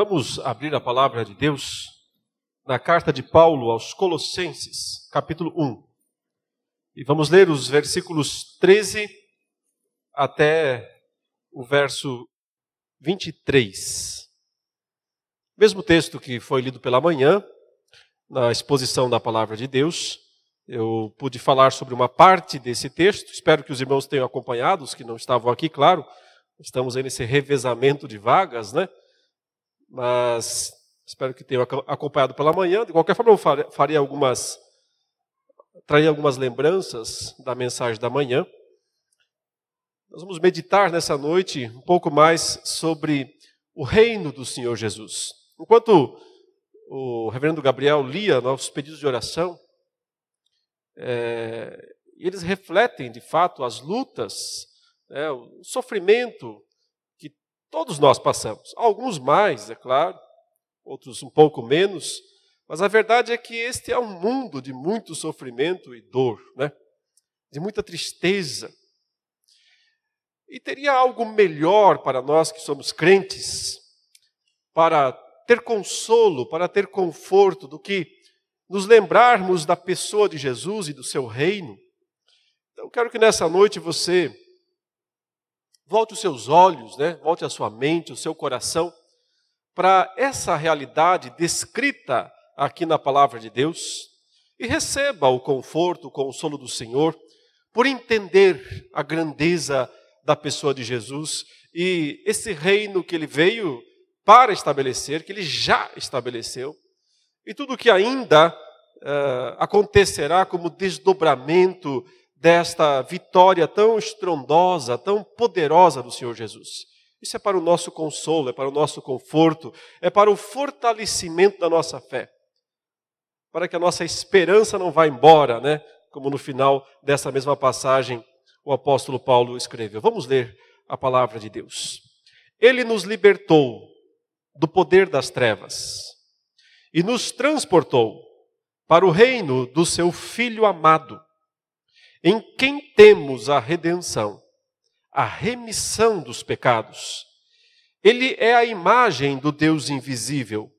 Vamos abrir a palavra de Deus na carta de Paulo aos Colossenses, capítulo 1. E vamos ler os versículos 13 até o verso 23. Mesmo texto que foi lido pela manhã, na exposição da palavra de Deus, eu pude falar sobre uma parte desse texto. Espero que os irmãos tenham acompanhado, os que não estavam aqui, claro. Estamos aí nesse revezamento de vagas, né? Mas espero que tenham acompanhado pela manhã. De qualquer forma, eu faria algumas, traria algumas lembranças da mensagem da manhã. Nós vamos meditar nessa noite um pouco mais sobre o reino do Senhor Jesus. Enquanto o reverendo Gabriel lia nossos pedidos de oração, é, eles refletem de fato as lutas, é, o sofrimento Todos nós passamos. Alguns mais, é claro, outros um pouco menos, mas a verdade é que este é um mundo de muito sofrimento e dor, né? de muita tristeza. E teria algo melhor para nós que somos crentes, para ter consolo, para ter conforto, do que nos lembrarmos da pessoa de Jesus e do seu reino. Então, quero que nessa noite você Volte os seus olhos, né? volte a sua mente, o seu coração para essa realidade descrita aqui na palavra de Deus e receba o conforto, o consolo do Senhor por entender a grandeza da pessoa de Jesus e esse reino que ele veio para estabelecer, que ele já estabeleceu, e tudo que ainda uh, acontecerá como desdobramento desta vitória tão estrondosa, tão poderosa do Senhor Jesus. Isso é para o nosso consolo, é para o nosso conforto, é para o fortalecimento da nossa fé. Para que a nossa esperança não vá embora, né? Como no final dessa mesma passagem o apóstolo Paulo escreveu. Vamos ler a palavra de Deus. Ele nos libertou do poder das trevas e nos transportou para o reino do seu Filho amado em quem temos a redenção, a remissão dos pecados. Ele é a imagem do Deus invisível,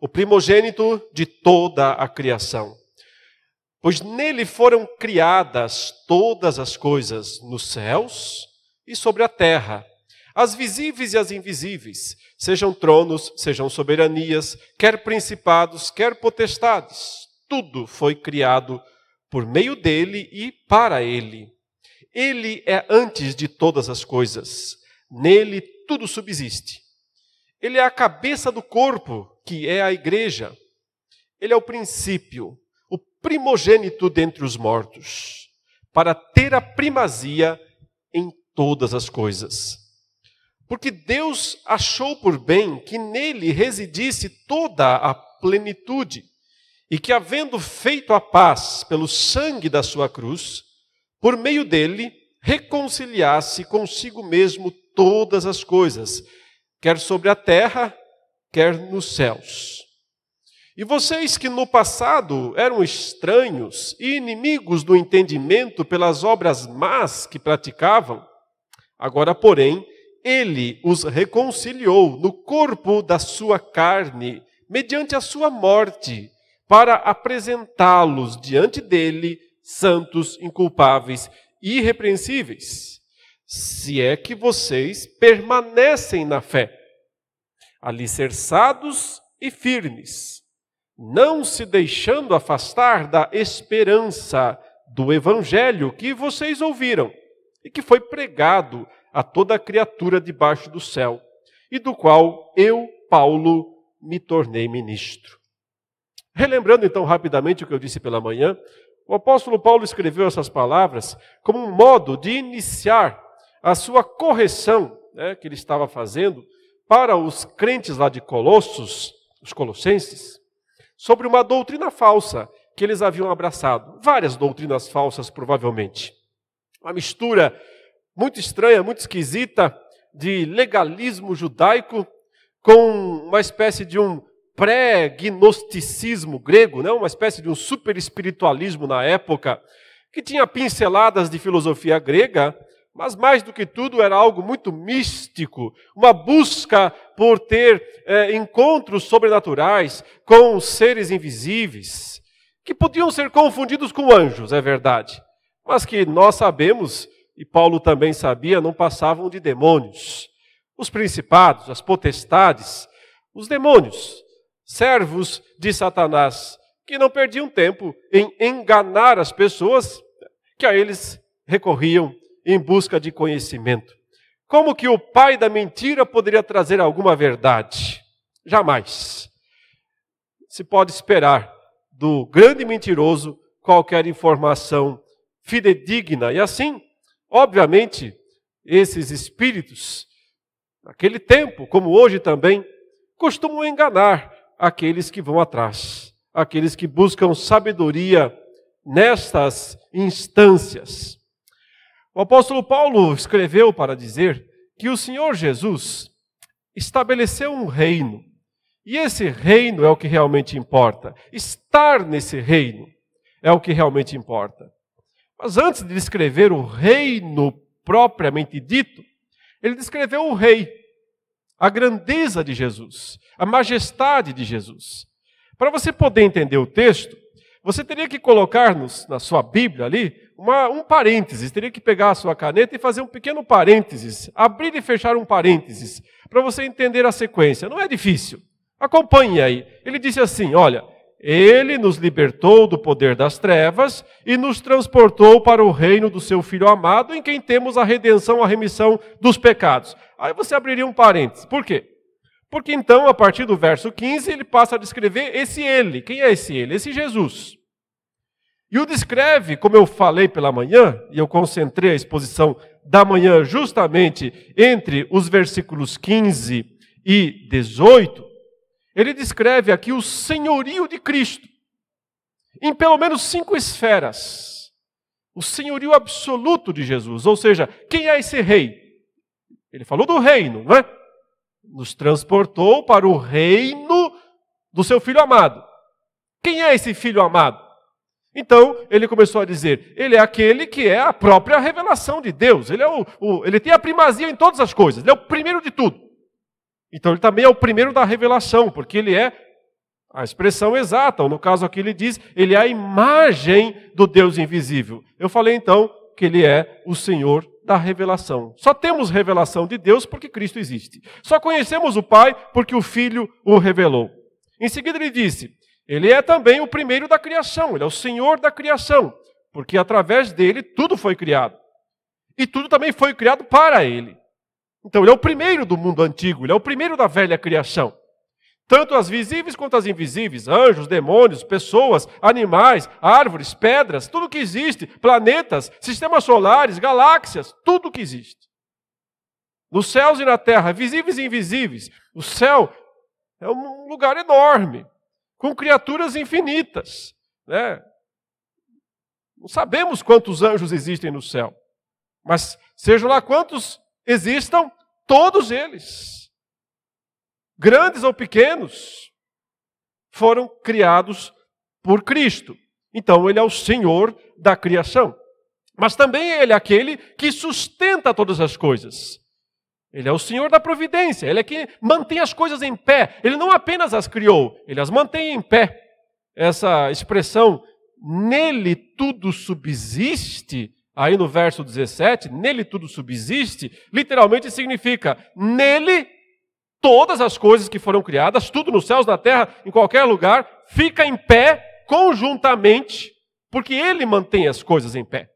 o primogênito de toda a criação. Pois nele foram criadas todas as coisas nos céus e sobre a terra, as visíveis e as invisíveis, sejam tronos, sejam soberanias, quer principados, quer potestades, tudo foi criado por meio dele e para ele. Ele é antes de todas as coisas, nele tudo subsiste. Ele é a cabeça do corpo, que é a igreja. Ele é o princípio, o primogênito dentre os mortos, para ter a primazia em todas as coisas. Porque Deus achou por bem que nele residisse toda a plenitude e que, havendo feito a paz pelo sangue da sua cruz, por meio dele reconciliasse consigo mesmo todas as coisas, quer sobre a terra, quer nos céus. E vocês que no passado eram estranhos e inimigos do entendimento pelas obras más que praticavam, agora, porém, ele os reconciliou no corpo da sua carne, mediante a sua morte para apresentá-los diante dele santos, inculpáveis irrepreensíveis, se é que vocês permanecem na fé, alicerçados e firmes, não se deixando afastar da esperança do evangelho que vocês ouviram e que foi pregado a toda criatura debaixo do céu, e do qual eu, Paulo, me tornei ministro. Relembrando então rapidamente o que eu disse pela manhã, o apóstolo Paulo escreveu essas palavras como um modo de iniciar a sua correção né, que ele estava fazendo para os crentes lá de Colossos, os colossenses, sobre uma doutrina falsa que eles haviam abraçado. Várias doutrinas falsas, provavelmente. Uma mistura muito estranha, muito esquisita de legalismo judaico com uma espécie de um pré-gnosticismo grego, né? uma espécie de um super espiritualismo na época, que tinha pinceladas de filosofia grega, mas mais do que tudo era algo muito místico, uma busca por ter é, encontros sobrenaturais com seres invisíveis, que podiam ser confundidos com anjos, é verdade, mas que nós sabemos, e Paulo também sabia, não passavam de demônios. Os principados, as potestades, os demônios, servos de Satanás, que não perdiam tempo em enganar as pessoas que a eles recorriam em busca de conhecimento. Como que o pai da mentira poderia trazer alguma verdade? Jamais. Se pode esperar do grande mentiroso qualquer informação fidedigna. E assim, obviamente, esses espíritos, naquele tempo, como hoje também, costumam enganar aqueles que vão atrás, aqueles que buscam sabedoria nestas instâncias. O apóstolo Paulo escreveu para dizer que o Senhor Jesus estabeleceu um reino. E esse reino é o que realmente importa. Estar nesse reino é o que realmente importa. Mas antes de descrever o reino propriamente dito, ele descreveu o rei, a grandeza de Jesus, a majestade de Jesus. Para você poder entender o texto, você teria que colocar nos, na sua Bíblia ali uma, um parênteses, teria que pegar a sua caneta e fazer um pequeno parênteses, abrir e fechar um parênteses, para você entender a sequência. Não é difícil. Acompanhe aí. Ele disse assim: Olha, ele nos libertou do poder das trevas e nos transportou para o reino do seu Filho amado, em quem temos a redenção, a remissão dos pecados. Aí você abriria um parênteses. Por quê? Porque então, a partir do verso 15, ele passa a descrever esse ele. Quem é esse ele? Esse Jesus. E o descreve, como eu falei pela manhã, e eu concentrei a exposição da manhã justamente entre os versículos 15 e 18, ele descreve aqui o senhorio de Cristo, em pelo menos cinco esferas. O senhorio absoluto de Jesus, ou seja, quem é esse rei? Ele falou do reino, não é? nos transportou para o reino do seu filho amado. Quem é esse filho amado? Então, ele começou a dizer: ele é aquele que é a própria revelação de Deus. Ele, é o, o, ele tem a primazia em todas as coisas. Ele é o primeiro de tudo. Então, ele também é o primeiro da revelação, porque ele é a expressão exata. Ou no caso aqui, ele diz: ele é a imagem do Deus invisível. Eu falei então que ele é o Senhor da revelação. Só temos revelação de Deus porque Cristo existe. Só conhecemos o Pai porque o Filho o revelou. Em seguida ele disse: Ele é também o primeiro da criação, ele é o Senhor da criação, porque através dele tudo foi criado. E tudo também foi criado para ele. Então ele é o primeiro do mundo antigo, ele é o primeiro da velha criação. Tanto as visíveis quanto as invisíveis, anjos, demônios, pessoas, animais, árvores, pedras, tudo que existe, planetas, sistemas solares, galáxias, tudo que existe. Nos céus e na terra, visíveis e invisíveis. O céu é um lugar enorme, com criaturas infinitas. Né? Não sabemos quantos anjos existem no céu, mas sejam lá quantos existam, todos eles grandes ou pequenos, foram criados por Cristo. Então, Ele é o Senhor da criação. Mas também Ele é aquele que sustenta todas as coisas. Ele é o Senhor da providência, Ele é quem mantém as coisas em pé. Ele não apenas as criou, Ele as mantém em pé. Essa expressão, nele tudo subsiste, aí no verso 17, nele tudo subsiste, literalmente significa, nele todas as coisas que foram criadas, tudo nos céus, na terra, em qualquer lugar, fica em pé conjuntamente, porque Ele mantém as coisas em pé.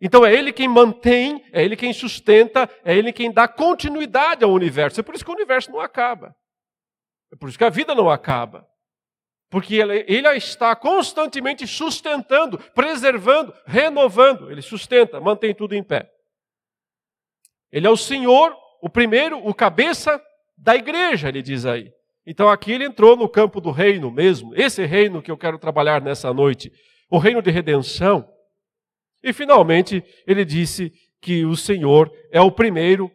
Então é Ele quem mantém, é Ele quem sustenta, é Ele quem dá continuidade ao universo. É por isso que o universo não acaba. É por isso que a vida não acaba. Porque ele, ele a está constantemente sustentando, preservando, renovando. Ele sustenta, mantém tudo em pé. Ele é o Senhor, o primeiro, o cabeça da igreja, ele diz aí. Então aqui ele entrou no campo do reino mesmo, esse reino que eu quero trabalhar nessa noite, o reino de redenção. E finalmente ele disse que o Senhor é o primeiro,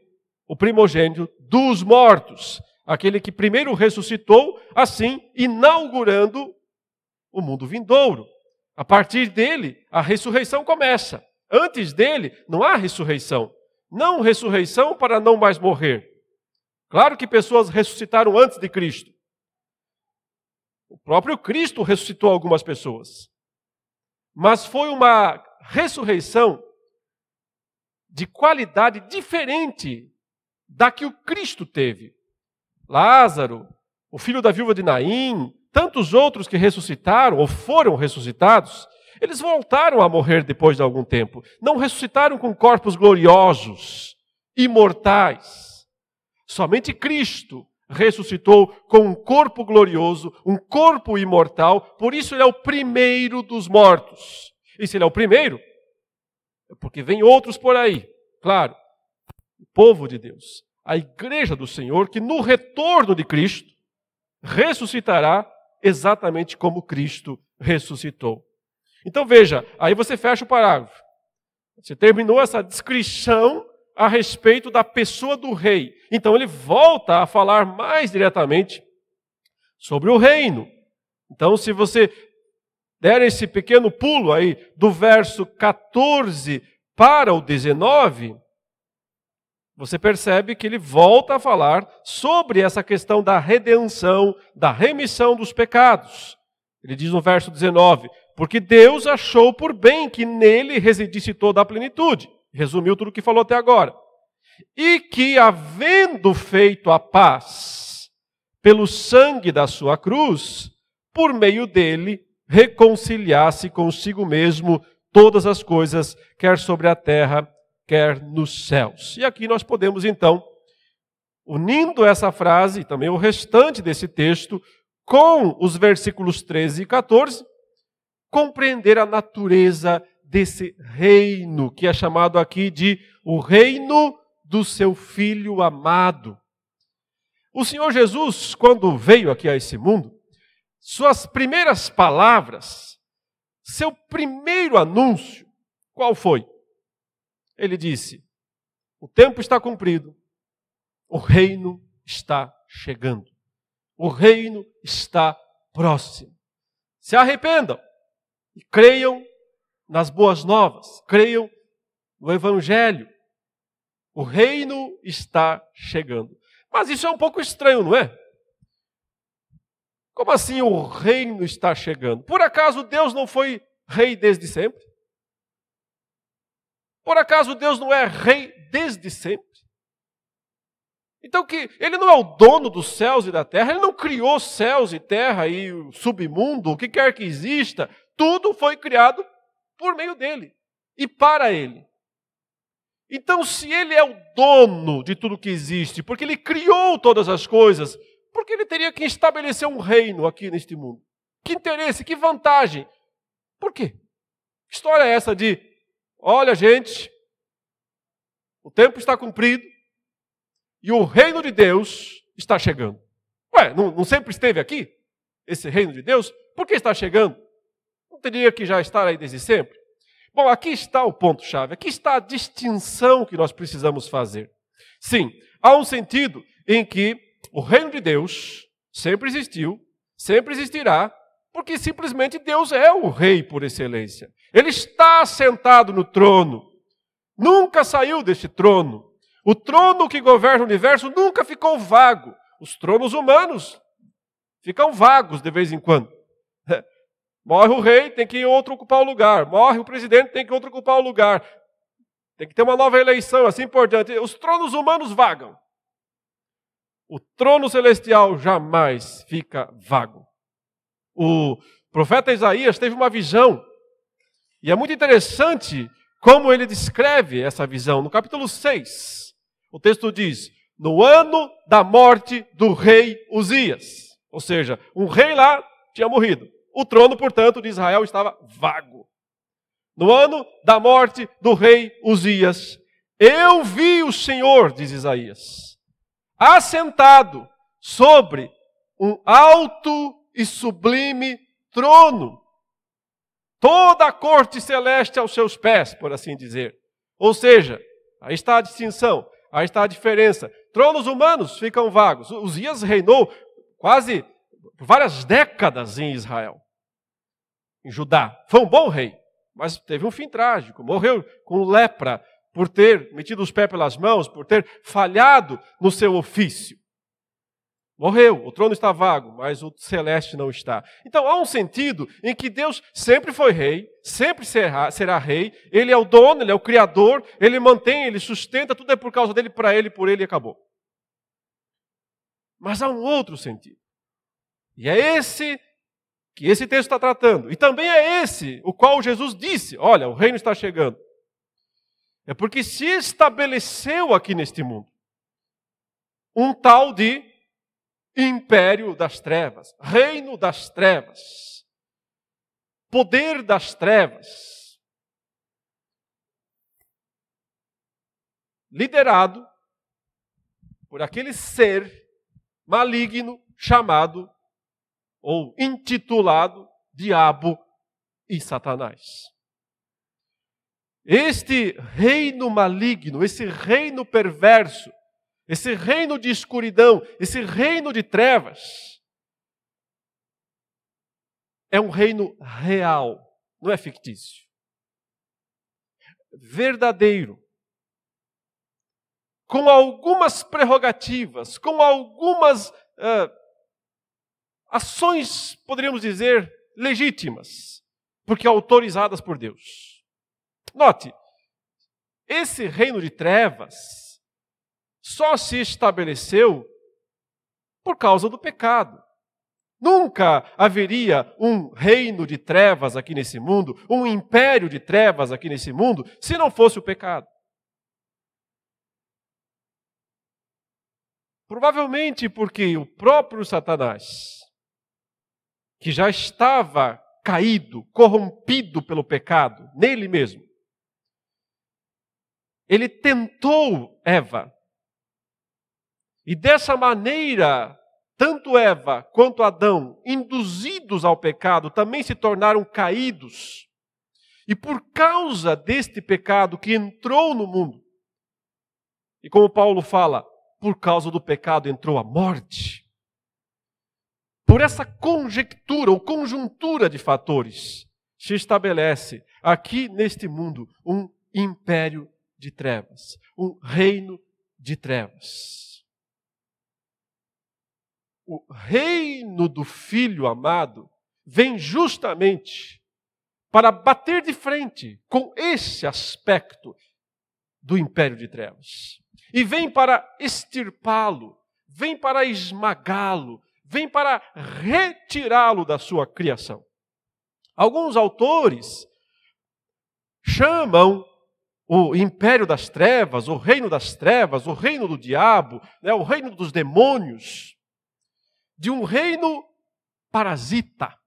o primogênito dos mortos, aquele que primeiro ressuscitou, assim inaugurando o mundo vindouro. A partir dele, a ressurreição começa. Antes dele, não há ressurreição. Não ressurreição para não mais morrer, Claro que pessoas ressuscitaram antes de Cristo. O próprio Cristo ressuscitou algumas pessoas. Mas foi uma ressurreição de qualidade diferente da que o Cristo teve. Lázaro, o filho da viúva de Naim, tantos outros que ressuscitaram ou foram ressuscitados, eles voltaram a morrer depois de algum tempo. Não ressuscitaram com corpos gloriosos, imortais. Somente Cristo ressuscitou com um corpo glorioso, um corpo imortal, por isso ele é o primeiro dos mortos. E se ele é o primeiro, é porque vem outros por aí, claro, o povo de Deus, a igreja do Senhor, que no retorno de Cristo ressuscitará exatamente como Cristo ressuscitou. Então veja, aí você fecha o parágrafo. Você terminou essa descrição a respeito da pessoa do rei. Então ele volta a falar mais diretamente sobre o reino. Então, se você der esse pequeno pulo aí do verso 14 para o 19, você percebe que ele volta a falar sobre essa questão da redenção, da remissão dos pecados. Ele diz no verso 19: Porque Deus achou por bem que nele residisse toda a plenitude Resumiu tudo o que falou até agora. E que, havendo feito a paz pelo sangue da sua cruz, por meio dele reconciliasse consigo mesmo todas as coisas, quer sobre a terra, quer nos céus. E aqui nós podemos então, unindo essa frase também o restante desse texto com os versículos 13 e 14, compreender a natureza desse reino, que é chamado aqui de o reino do seu filho amado. O Senhor Jesus, quando veio aqui a esse mundo, suas primeiras palavras, seu primeiro anúncio, qual foi? Ele disse: O tempo está cumprido, o reino está chegando, o reino está próximo. Se arrependam e creiam nas boas novas, creiam no Evangelho. O reino está chegando. Mas isso é um pouco estranho, não é? Como assim o reino está chegando? Por acaso Deus não foi rei desde sempre? Por acaso Deus não é rei desde sempre? Então que ele não é o dono dos céus e da terra, ele não criou céus e terra e o submundo, o que quer que exista, tudo foi criado por meio dele e para ele. Então, se ele é o dono de tudo que existe, porque ele criou todas as coisas, por que ele teria que estabelecer um reino aqui neste mundo? Que interesse, que vantagem? Por quê? Que história é essa de, olha, gente, o tempo está cumprido e o reino de Deus está chegando. Ué, não, não sempre esteve aqui? Esse reino de Deus? Por que está chegando? Não teria que já estar aí desde sempre? Bom, aqui está o ponto-chave, aqui está a distinção que nós precisamos fazer. Sim, há um sentido em que o reino de Deus sempre existiu, sempre existirá, porque simplesmente Deus é o rei por excelência. Ele está sentado no trono, nunca saiu deste trono. O trono que governa o universo nunca ficou vago. Os tronos humanos ficam vagos de vez em quando. Morre o rei, tem que outro ocupar o lugar. Morre o presidente, tem que outro ocupar o lugar. Tem que ter uma nova eleição, assim por diante. Os tronos humanos vagam. O trono celestial jamais fica vago. O profeta Isaías teve uma visão. E é muito interessante como ele descreve essa visão. No capítulo 6, o texto diz: No ano da morte do rei Uzias. Ou seja, um rei lá tinha morrido. O trono, portanto, de Israel estava vago. No ano da morte do rei Uzias, eu vi o Senhor, diz Isaías, assentado sobre um alto e sublime trono. Toda a corte celeste aos seus pés, por assim dizer. Ou seja, aí está a distinção, aí está a diferença. Tronos humanos ficam vagos. Uzias reinou quase várias décadas em Israel em Judá. Foi um bom rei, mas teve um fim trágico. Morreu com lepra por ter metido os pés pelas mãos, por ter falhado no seu ofício. Morreu, o trono está vago, mas o celeste não está. Então há um sentido em que Deus sempre foi rei, sempre será, será rei, ele é o dono, ele é o criador, ele mantém, ele sustenta, tudo é por causa dele, para ele, por ele e acabou. Mas há um outro sentido. E é esse que esse texto está tratando. E também é esse o qual Jesus disse: olha, o reino está chegando. É porque se estabeleceu aqui neste mundo um tal de império das trevas, reino das trevas, poder das trevas, liderado por aquele ser maligno chamado ou intitulado Diabo e Satanás. Este reino maligno, esse reino perverso, esse reino de escuridão, esse reino de trevas, é um reino real, não é fictício. Verdadeiro. Com algumas prerrogativas, com algumas uh, ações, poderíamos dizer, legítimas, porque autorizadas por Deus. Note, esse reino de trevas só se estabeleceu por causa do pecado. Nunca haveria um reino de trevas aqui nesse mundo, um império de trevas aqui nesse mundo, se não fosse o pecado. Provavelmente porque o próprio Satanás, que já estava caído, corrompido pelo pecado, nele mesmo, ele tentou Eva e dessa maneira, tanto Eva quanto Adão, induzidos ao pecado, também se tornaram caídos. E por causa deste pecado que entrou no mundo, e como Paulo fala, por causa do pecado entrou a morte. Por essa conjectura ou conjuntura de fatores, se estabelece aqui neste mundo um império de trevas, um reino de trevas o reino do Filho amado vem justamente para bater de frente com esse aspecto do império de trevas. E vem para extirpá-lo, vem para esmagá-lo, vem para retirá-lo da sua criação. Alguns autores chamam o império das trevas, o reino das trevas, o reino do diabo, né, o reino dos demônios, de um reino parasita.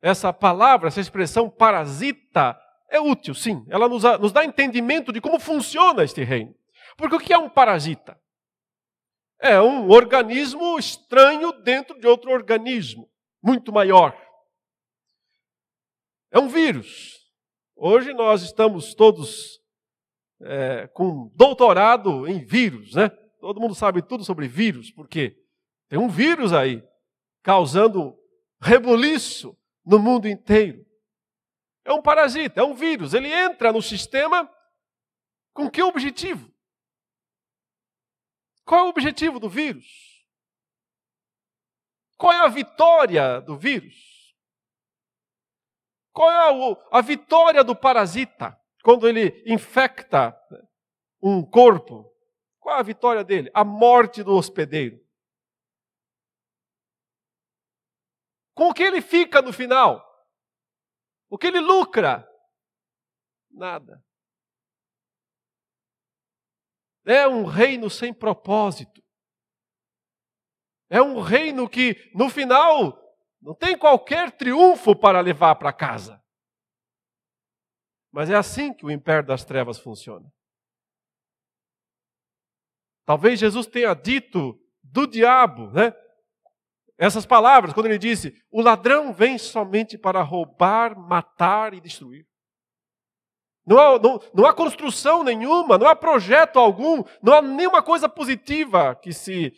Essa palavra, essa expressão parasita, é útil, sim. Ela nos, nos dá entendimento de como funciona este reino. Porque o que é um parasita? É um organismo estranho dentro de outro organismo, muito maior. É um vírus. Hoje nós estamos todos é, com doutorado em vírus, né? Todo mundo sabe tudo sobre vírus, por quê? Tem um vírus aí causando rebuliço no mundo inteiro. É um parasita, é um vírus. Ele entra no sistema com que objetivo? Qual é o objetivo do vírus? Qual é a vitória do vírus? Qual é a, vitória do parasita quando ele infecta um corpo? Qual é a vitória dele? A morte do hospedeiro. Com o que ele fica no final? O que ele lucra? Nada. É um reino sem propósito. É um reino que, no final, não tem qualquer triunfo para levar para casa. Mas é assim que o império das trevas funciona. Talvez Jesus tenha dito do diabo, né? Essas palavras, quando ele disse: O ladrão vem somente para roubar, matar e destruir. Não há, não, não há construção nenhuma, não há projeto algum, não há nenhuma coisa positiva que se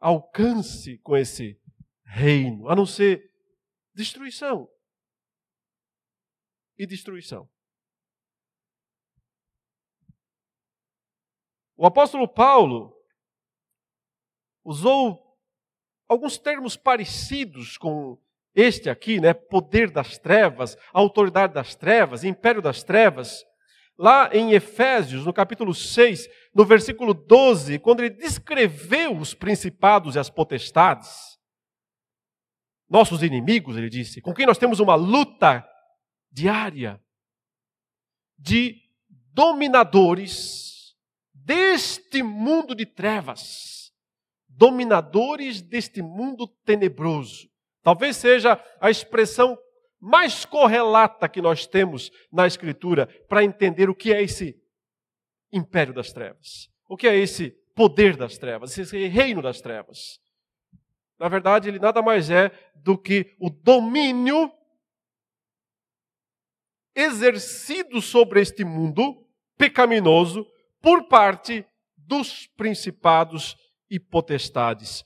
alcance com esse reino, a não ser destruição e destruição. O apóstolo Paulo usou alguns termos parecidos com este aqui, né? Poder das trevas, autoridade das trevas, império das trevas. Lá em Efésios, no capítulo 6, no versículo 12, quando ele descreveu os principados e as potestades, nossos inimigos, ele disse, com quem nós temos uma luta diária de dominadores deste mundo de trevas, dominadores deste mundo tenebroso. Talvez seja a expressão mais correlata que nós temos na Escritura para entender o que é esse império das trevas, o que é esse poder das trevas, esse reino das trevas. Na verdade, ele nada mais é do que o domínio exercido sobre este mundo pecaminoso por parte dos principados e potestades,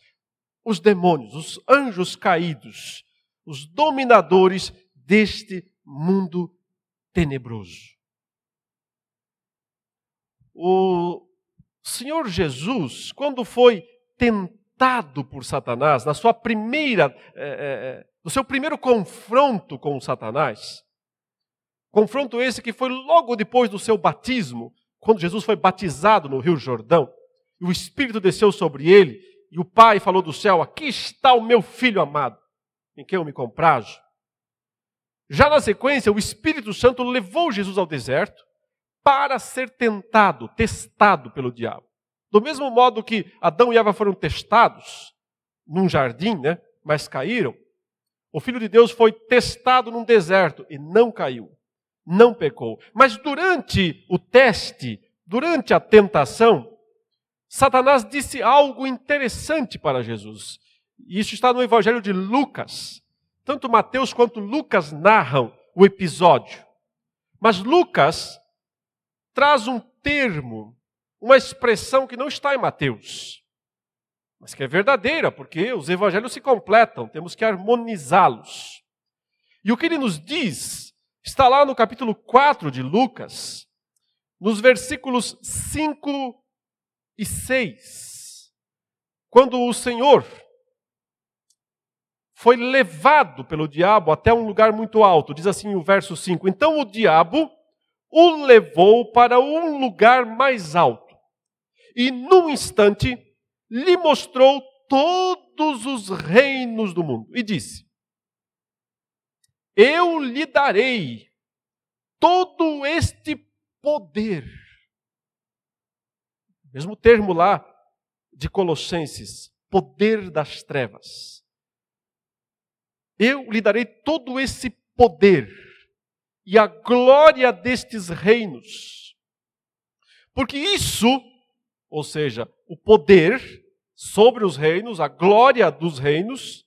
os demônios, os anjos caídos, os dominadores deste mundo tenebroso. O Senhor Jesus, quando foi tentado por Satanás, na sua primeira, é, no seu primeiro confronto com Satanás, confronto esse que foi logo depois do seu batismo, quando Jesus foi batizado no Rio Jordão, e o Espírito desceu sobre ele, e o Pai falou do céu: Aqui está o meu filho amado, em quem eu me comprazo. Já na sequência, o Espírito Santo levou Jesus ao deserto para ser tentado, testado pelo diabo. Do mesmo modo que Adão e Eva foram testados num jardim, né, mas caíram, o Filho de Deus foi testado num deserto e não caiu, não pecou. Mas durante o teste, durante a tentação, Satanás disse algo interessante para Jesus. Isso está no Evangelho de Lucas. Tanto Mateus quanto Lucas narram o episódio. Mas Lucas traz um termo, uma expressão que não está em Mateus, mas que é verdadeira, porque os evangelhos se completam, temos que harmonizá-los. E o que ele nos diz está lá no capítulo 4 de Lucas, nos versículos 5 e 6. Quando o Senhor foi levado pelo diabo até um lugar muito alto, diz assim o verso 5: Então o diabo o levou para um lugar mais alto e, num instante, lhe mostrou todos os reinos do mundo e disse: Eu lhe darei todo este poder. Mesmo termo lá de Colossenses, poder das trevas. Eu lhe darei todo esse poder e a glória destes reinos. Porque isso, ou seja, o poder sobre os reinos, a glória dos reinos,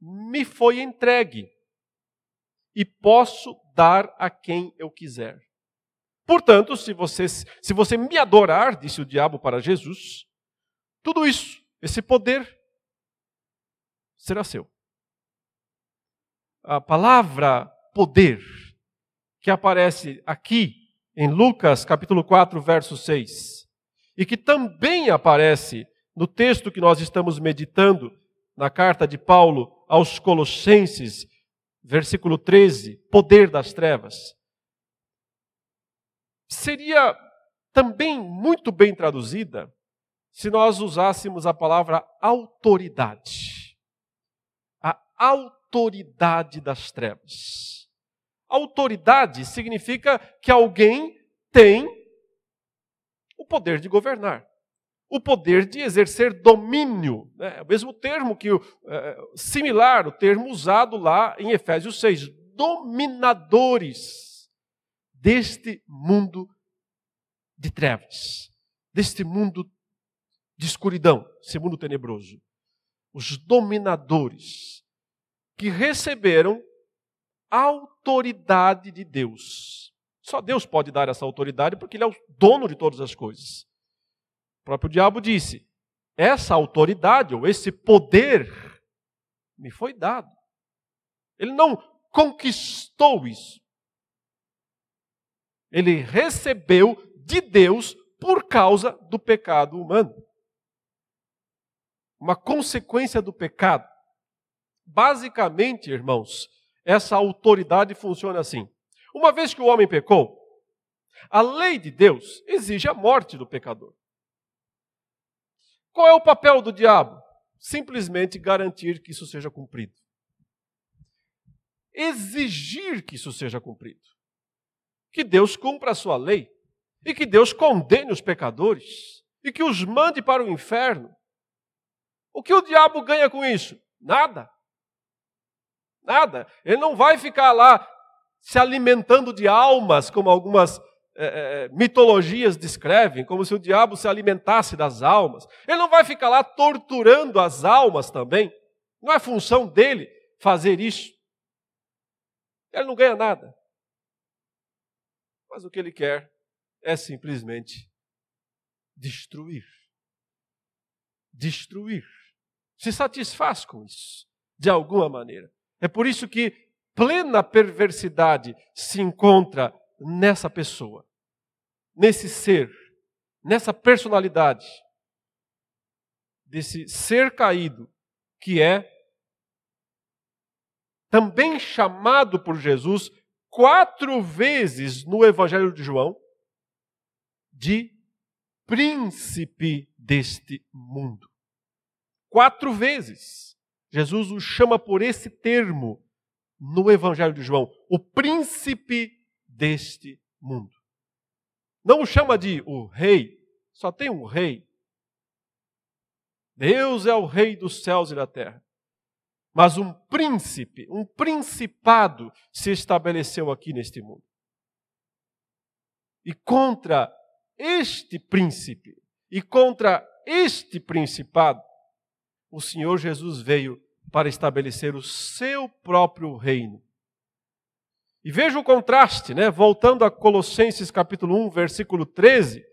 me foi entregue e posso dar a quem eu quiser. Portanto, se você, se você me adorar, disse o diabo para Jesus, tudo isso, esse poder, será seu. A palavra poder que aparece aqui em Lucas capítulo 4, verso 6, e que também aparece no texto que nós estamos meditando, na carta de Paulo aos Colossenses, versículo 13, poder das trevas, seria também muito bem traduzida se nós usássemos a palavra autoridade. A autoridade das trevas. Autoridade significa que alguém tem o poder de governar, o poder de exercer domínio. Né? É o mesmo termo que, é, similar, o termo usado lá em Efésios 6, dominadores deste mundo de trevas, deste mundo de escuridão, esse mundo tenebroso. Os dominadores que receberam autoridade de Deus. Só Deus pode dar essa autoridade porque Ele é o dono de todas as coisas. O próprio diabo disse: essa autoridade ou esse poder me foi dado. Ele não conquistou isso. Ele recebeu de Deus por causa do pecado humano. Uma consequência do pecado. Basicamente, irmãos, essa autoridade funciona assim. Uma vez que o homem pecou, a lei de Deus exige a morte do pecador. Qual é o papel do diabo? Simplesmente garantir que isso seja cumprido. Exigir que isso seja cumprido. Que Deus cumpra a sua lei e que Deus condene os pecadores e que os mande para o inferno. O que o diabo ganha com isso? Nada. Nada. Ele não vai ficar lá se alimentando de almas, como algumas é, mitologias descrevem, como se o diabo se alimentasse das almas. Ele não vai ficar lá torturando as almas também. Não é função dele fazer isso. Ele não ganha nada. Mas o que ele quer é simplesmente destruir. Destruir. Se satisfaz com isso, de alguma maneira. É por isso que plena perversidade se encontra nessa pessoa nesse ser, nessa personalidade, desse ser caído, que é também chamado por Jesus quatro vezes no Evangelho de João de príncipe deste mundo. Quatro vezes. Jesus o chama por esse termo no Evangelho de João, o príncipe deste mundo. Não o chama de o rei, só tem um rei. Deus é o rei dos céus e da terra. Mas um príncipe, um principado se estabeleceu aqui neste mundo. E contra este príncipe e contra este principado, o Senhor Jesus veio para estabelecer o seu próprio reino. E veja o contraste, né? Voltando a Colossenses capítulo 1, versículo 13,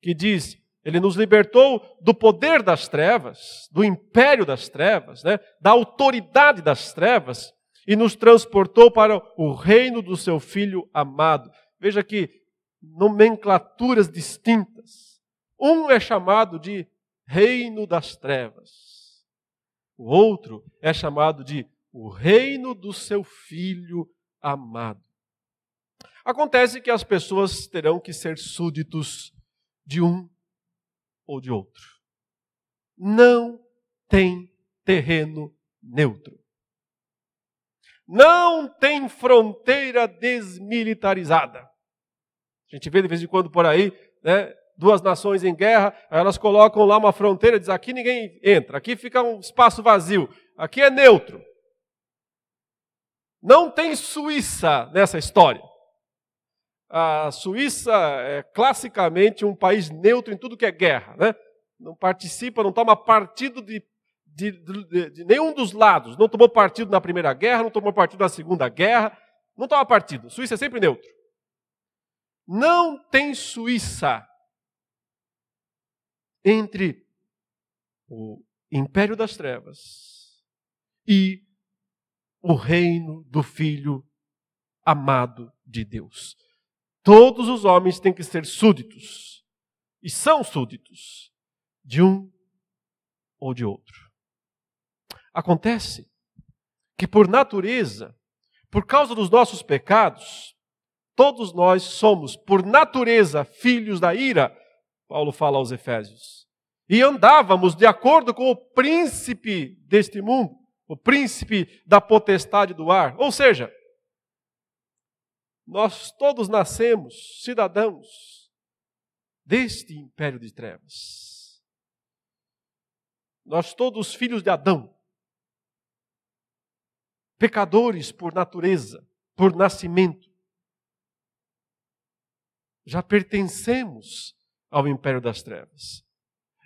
que diz: Ele nos libertou do poder das trevas, do império das trevas, né? da autoridade das trevas, e nos transportou para o reino do seu Filho amado. Veja que nomenclaturas distintas. Um é chamado de reino das trevas, o outro é chamado de o reino do seu Filho amado. Acontece que as pessoas terão que ser súditos de um ou de outro. Não tem terreno neutro. Não tem fronteira desmilitarizada. A gente vê de vez em quando por aí, né, duas nações em guerra, elas colocam lá uma fronteira dizem: aqui ninguém entra, aqui fica um espaço vazio, aqui é neutro. Não tem Suíça nessa história. A Suíça é classicamente um país neutro em tudo que é guerra, né? Não participa, não toma partido de, de, de, de nenhum dos lados. Não tomou partido na Primeira Guerra, não tomou partido na Segunda Guerra, não toma partido. A Suíça é sempre neutro. Não tem Suíça entre o Império das Trevas e o reino do Filho amado de Deus. Todos os homens têm que ser súditos, e são súditos, de um ou de outro. Acontece que, por natureza, por causa dos nossos pecados, todos nós somos, por natureza, filhos da ira, Paulo fala aos Efésios, e andávamos de acordo com o príncipe deste mundo o príncipe da potestade do ar. Ou seja, nós todos nascemos cidadãos deste império de trevas. Nós todos filhos de Adão, pecadores por natureza, por nascimento. Já pertencemos ao império das trevas.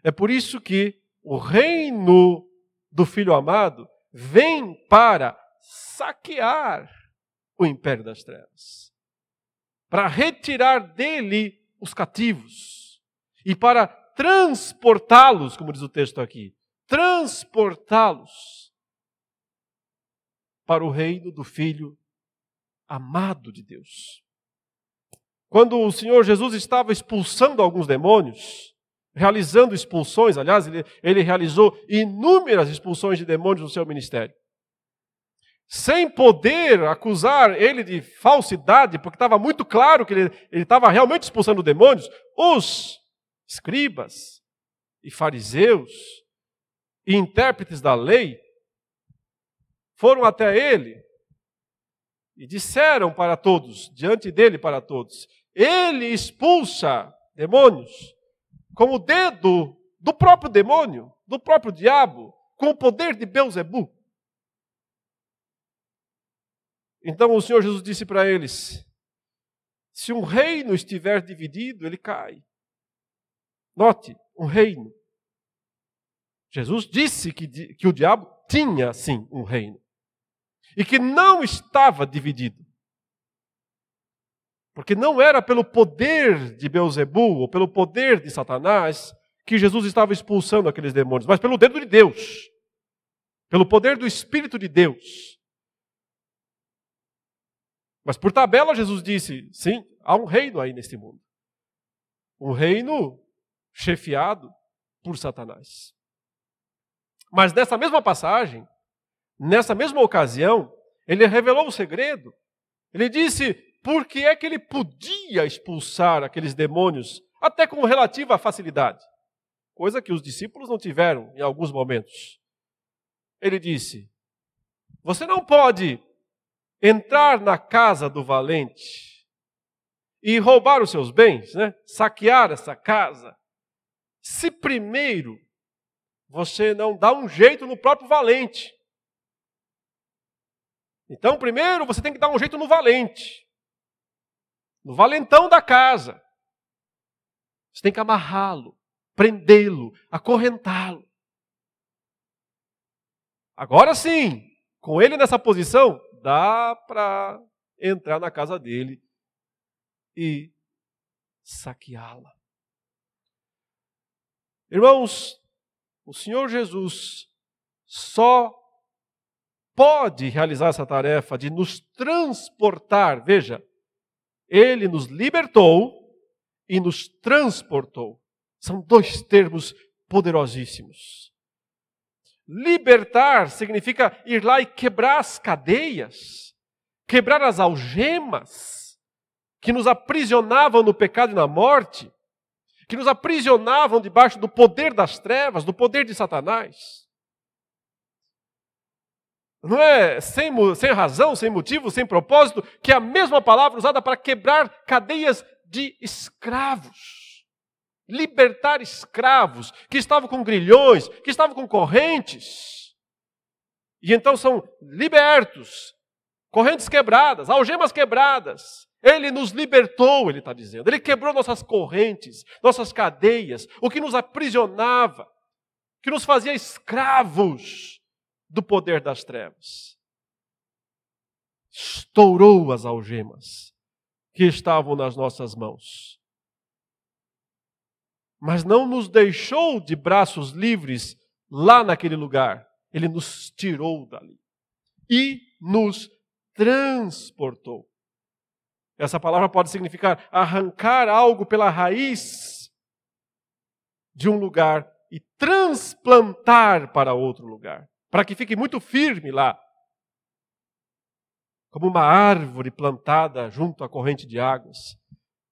É por isso que o reino do Filho amado vem para saquear o império das trevas, para retirar dele os cativos e para transportá-los, como diz o texto aqui, transportá-los para o reino do Filho amado de Deus. quando o Senhor Jesus estava expulsando alguns demônios, realizando expulsões, aliás, ele, ele realizou inúmeras expulsões de demônios no seu ministério. Sem poder acusar ele de falsidade, porque estava muito claro que ele, estava realmente expulsando demônios, os escribas e fariseus e intérpretes da lei foram até ele e disseram para todos, diante dele para todos: Ele expulsa demônios com o dedo do próprio demônio, do próprio diabo, com o poder de Beuzebu. Então o Senhor Jesus disse para eles: Se um reino estiver dividido, ele cai. Note, um reino. Jesus disse que, que o diabo tinha sim um reino e que não estava dividido. Porque não era pelo poder de Beuzebu ou pelo poder de Satanás que Jesus estava expulsando aqueles demônios, mas pelo dedo de Deus, pelo poder do Espírito de Deus. Mas por tabela, Jesus disse: sim, há um reino aí neste mundo. Um reino chefiado por Satanás. Mas nessa mesma passagem, nessa mesma ocasião, ele revelou o segredo. Ele disse por que é que ele podia expulsar aqueles demônios, até com relativa facilidade, coisa que os discípulos não tiveram em alguns momentos. Ele disse: Você não pode entrar na casa do valente e roubar os seus bens, né? saquear essa casa, se primeiro você não dá um jeito no próprio valente. Então, primeiro você tem que dar um jeito no valente, no valentão da casa. Você tem que amarrá-lo, prendê-lo, acorrentá-lo. Agora sim, com ele nessa posição, dá para entrar na casa dele e saqueá-la. Irmãos, o Senhor Jesus só pode realizar essa tarefa de nos transportar. Veja, ele nos libertou e nos transportou. São dois termos poderosíssimos. Libertar significa ir lá e quebrar as cadeias, quebrar as algemas que nos aprisionavam no pecado e na morte, que nos aprisionavam debaixo do poder das trevas, do poder de Satanás. Não é sem, sem razão, sem motivo, sem propósito, que é a mesma palavra usada para quebrar cadeias de escravos. Libertar escravos que estavam com grilhões, que estavam com correntes. E então são libertos, correntes quebradas, algemas quebradas. Ele nos libertou, ele está dizendo. Ele quebrou nossas correntes, nossas cadeias, o que nos aprisionava, que nos fazia escravos do poder das trevas. Estourou as algemas que estavam nas nossas mãos. Mas não nos deixou de braços livres lá naquele lugar. Ele nos tirou dali e nos transportou. Essa palavra pode significar arrancar algo pela raiz de um lugar e transplantar para outro lugar para que fique muito firme lá, como uma árvore plantada junto à corrente de águas,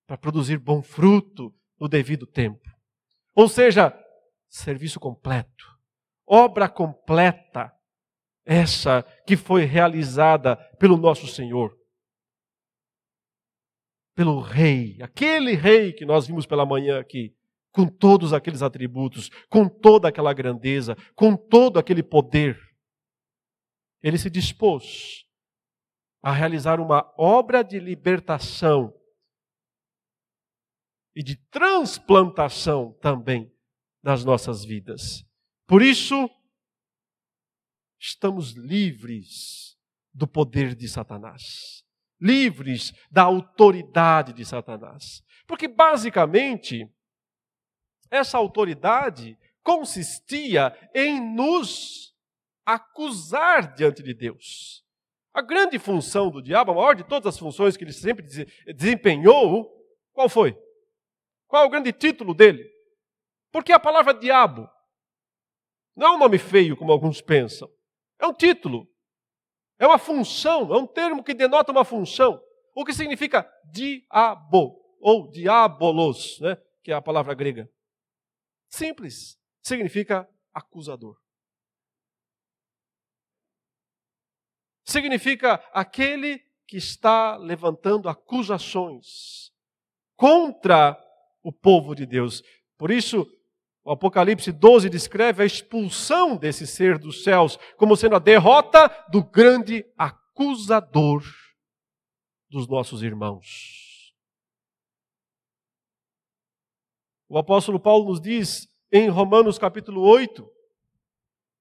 para produzir bom fruto no devido tempo. Ou seja, serviço completo, obra completa, essa que foi realizada pelo nosso Senhor, pelo Rei, aquele Rei que nós vimos pela manhã aqui, com todos aqueles atributos, com toda aquela grandeza, com todo aquele poder. Ele se dispôs a realizar uma obra de libertação e de transplantação também nas nossas vidas. Por isso, estamos livres do poder de Satanás, livres da autoridade de Satanás. Porque, basicamente, essa autoridade consistia em nos acusar diante de Deus. A grande função do diabo, a maior de todas as funções que ele sempre desempenhou, Qual foi? Qual é o grande título dele? Porque a palavra diabo não é um nome feio, como alguns pensam. É um título. É uma função. É um termo que denota uma função. O que significa diabo ou diabolos, né? que é a palavra grega. Simples. Significa acusador. Significa aquele que está levantando acusações contra o povo de Deus. Por isso, o Apocalipse 12 descreve a expulsão desse ser dos céus como sendo a derrota do grande acusador dos nossos irmãos. O apóstolo Paulo nos diz em Romanos capítulo 8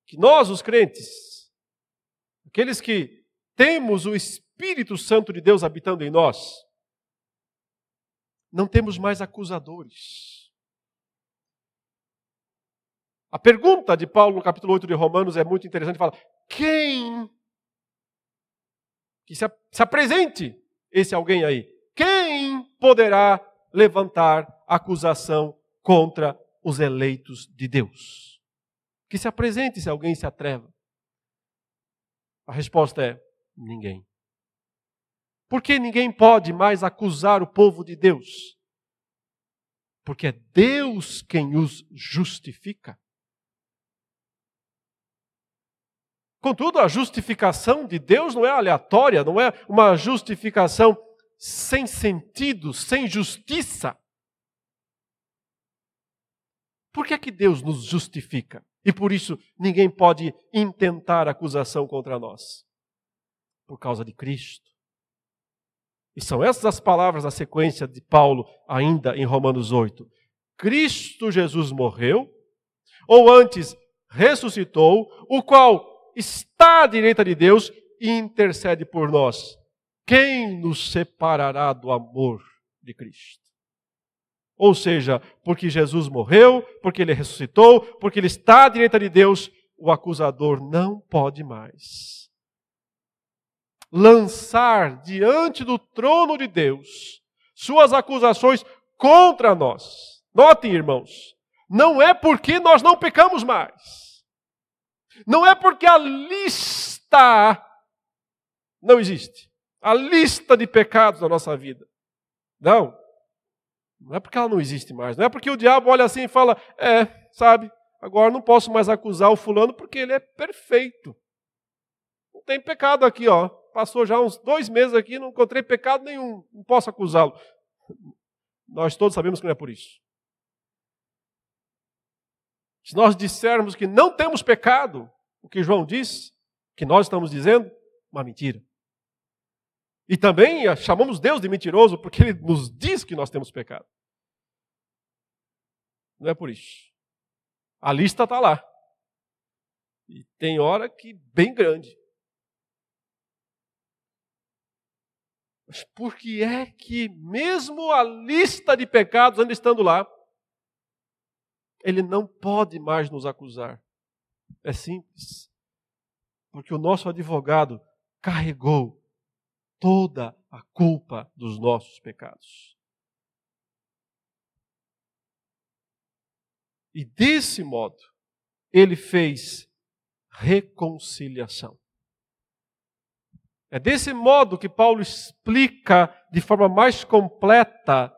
que nós, os crentes, aqueles que temos o Espírito Santo de Deus habitando em nós, não temos mais acusadores. A pergunta de Paulo no capítulo 8 de Romanos é muito interessante. Fala: quem que se, se apresente esse alguém aí? Quem poderá levantar acusação contra os eleitos de Deus? Que se apresente se alguém se atreva. A resposta é: ninguém. Porque ninguém pode mais acusar o povo de Deus? Porque é Deus quem os justifica. Contudo, a justificação de Deus não é aleatória, não é uma justificação sem sentido, sem justiça. Por que é que Deus nos justifica? E por isso ninguém pode intentar acusação contra nós. Por causa de Cristo. E são essas as palavras da sequência de Paulo, ainda em Romanos 8. Cristo Jesus morreu, ou antes ressuscitou, o qual está à direita de Deus e intercede por nós. Quem nos separará do amor de Cristo? Ou seja, porque Jesus morreu, porque ele ressuscitou, porque ele está à direita de Deus, o acusador não pode mais lançar diante do trono de Deus suas acusações contra nós. Notem, irmãos, não é porque nós não pecamos mais. Não é porque a lista não existe. A lista de pecados da nossa vida. Não. Não é porque ela não existe mais. Não é porque o diabo olha assim e fala: é, sabe, agora não posso mais acusar o fulano porque ele é perfeito. Não tem pecado aqui, ó passou já uns dois meses aqui, não encontrei pecado nenhum, não posso acusá-lo. Nós todos sabemos que não é por isso. Se nós dissermos que não temos pecado, o que João diz, que nós estamos dizendo, uma mentira. E também chamamos Deus de mentiroso porque ele nos diz que nós temos pecado. Não é por isso. A lista está lá. E tem hora que bem grande. Mas por que é que, mesmo a lista de pecados ainda estando lá, ele não pode mais nos acusar? É simples. Porque o nosso advogado carregou toda a culpa dos nossos pecados. E desse modo, ele fez reconciliação. É desse modo que Paulo explica de forma mais completa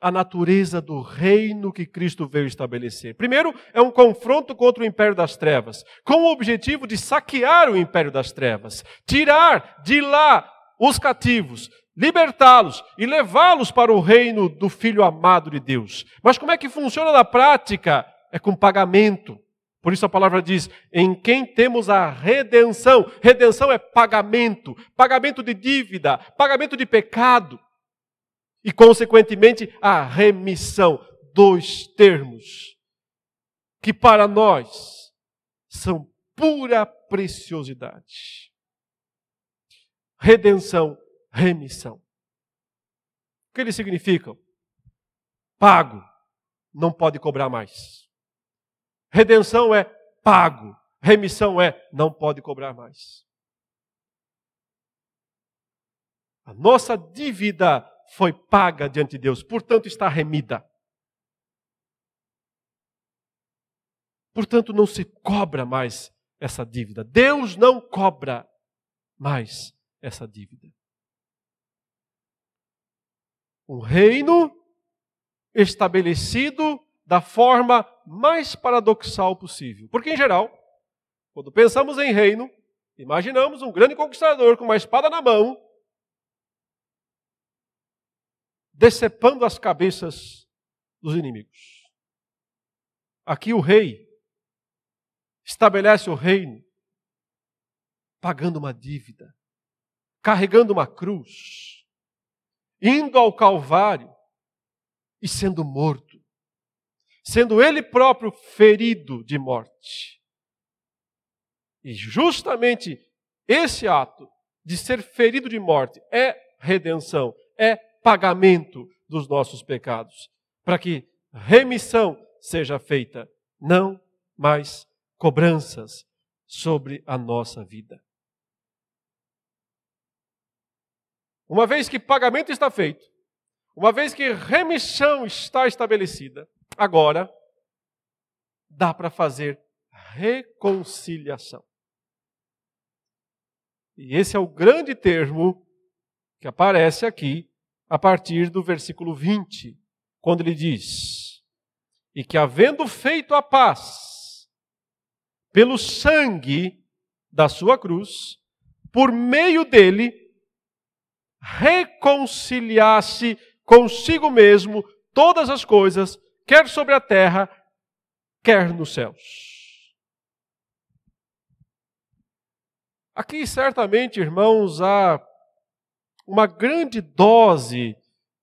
a natureza do reino que Cristo veio estabelecer. Primeiro, é um confronto contra o império das trevas, com o objetivo de saquear o império das trevas, tirar de lá os cativos, libertá-los e levá-los para o reino do Filho amado de Deus. Mas como é que funciona na prática? É com pagamento. Por isso a palavra diz: em quem temos a redenção. Redenção é pagamento, pagamento de dívida, pagamento de pecado. E, consequentemente, a remissão. Dois termos que para nós são pura preciosidade. Redenção, remissão. O que eles significam? Pago, não pode cobrar mais. Redenção é pago, remissão é não pode cobrar mais. A nossa dívida foi paga diante de Deus, portanto está remida. Portanto, não se cobra mais essa dívida. Deus não cobra mais essa dívida. Um reino estabelecido da forma mais paradoxal possível. Porque, em geral, quando pensamos em reino, imaginamos um grande conquistador com uma espada na mão, decepando as cabeças dos inimigos. Aqui o rei estabelece o reino pagando uma dívida, carregando uma cruz, indo ao Calvário e sendo morto, sendo ele próprio ferido de morte. E justamente esse ato de ser ferido de morte é redenção, é pagamento dos nossos pecados, para que remissão seja feita, não mais cobranças sobre a nossa vida. Uma vez que pagamento está feito, uma vez que remissão está estabelecida, agora dá para fazer reconciliação. E esse é o grande termo que aparece aqui a partir do versículo 20, quando ele diz: E que havendo feito a paz, pelo sangue da sua cruz, por meio dele, reconciliasse consigo mesmo todas as coisas, quer sobre a terra, quer nos céus. Aqui, certamente, irmãos, há uma grande dose